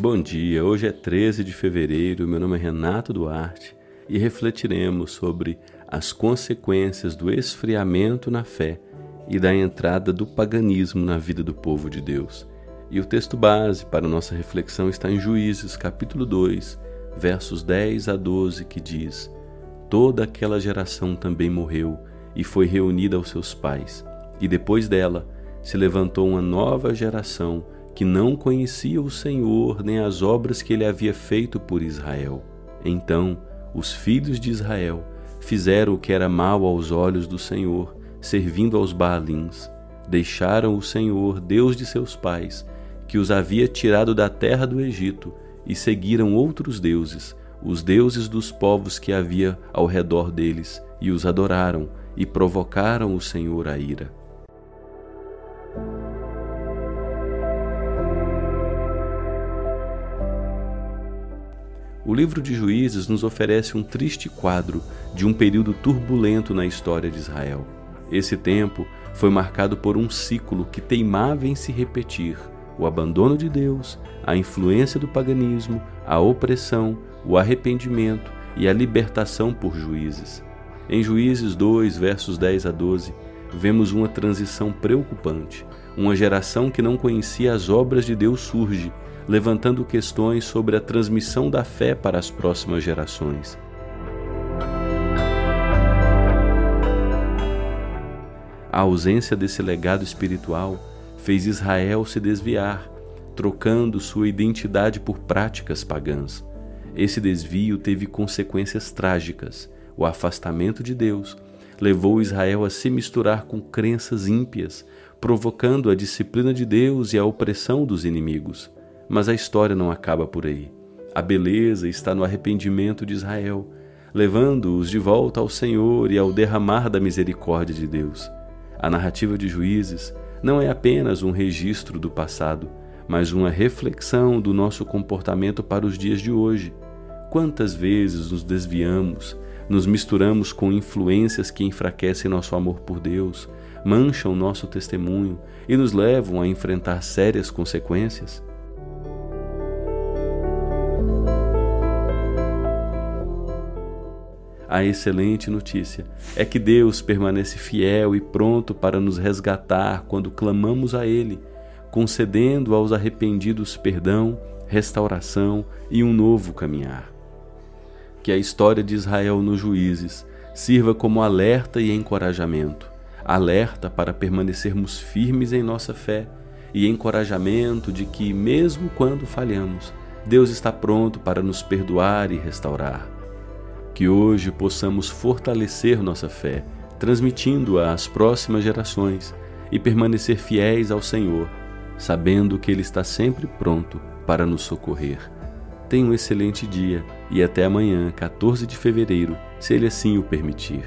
Bom dia, hoje é 13 de fevereiro, meu nome é Renato Duarte e refletiremos sobre as consequências do esfriamento na fé e da entrada do paganismo na vida do povo de Deus. E o texto base para nossa reflexão está em Juízes, capítulo 2, versos 10 a 12, que diz: Toda aquela geração também morreu e foi reunida aos seus pais, e depois dela se levantou uma nova geração que não conhecia o Senhor nem as obras que ele havia feito por Israel. Então, os filhos de Israel fizeram o que era mal aos olhos do Senhor, servindo aos Baalins. Deixaram o Senhor, Deus de seus pais, que os havia tirado da terra do Egito, e seguiram outros deuses, os deuses dos povos que havia ao redor deles, e os adoraram, e provocaram o Senhor a ira. O livro de Juízes nos oferece um triste quadro de um período turbulento na história de Israel. Esse tempo foi marcado por um ciclo que teimava em se repetir: o abandono de Deus, a influência do paganismo, a opressão, o arrependimento e a libertação por juízes. Em Juízes 2, versos 10 a 12, vemos uma transição preocupante. Uma geração que não conhecia as obras de Deus surge levantando questões sobre a transmissão da fé para as próximas gerações. A ausência desse legado espiritual fez Israel se desviar, trocando sua identidade por práticas pagãs. Esse desvio teve consequências trágicas. O afastamento de Deus levou Israel a se misturar com crenças ímpias, provocando a disciplina de Deus e a opressão dos inimigos. Mas a história não acaba por aí. A beleza está no arrependimento de Israel, levando-os de volta ao Senhor e ao derramar da misericórdia de Deus. A narrativa de Juízes não é apenas um registro do passado, mas uma reflexão do nosso comportamento para os dias de hoje. Quantas vezes nos desviamos, nos misturamos com influências que enfraquecem nosso amor por Deus, mancham nosso testemunho e nos levam a enfrentar sérias consequências? A excelente notícia é que Deus permanece fiel e pronto para nos resgatar quando clamamos a Ele, concedendo aos arrependidos perdão, restauração e um novo caminhar. Que a história de Israel nos juízes sirva como alerta e encorajamento alerta para permanecermos firmes em nossa fé e encorajamento de que, mesmo quando falhamos, Deus está pronto para nos perdoar e restaurar. Que hoje possamos fortalecer nossa fé, transmitindo-a às próximas gerações e permanecer fiéis ao Senhor, sabendo que Ele está sempre pronto para nos socorrer. Tenha um excelente dia e até amanhã, 14 de fevereiro, se Ele assim o permitir.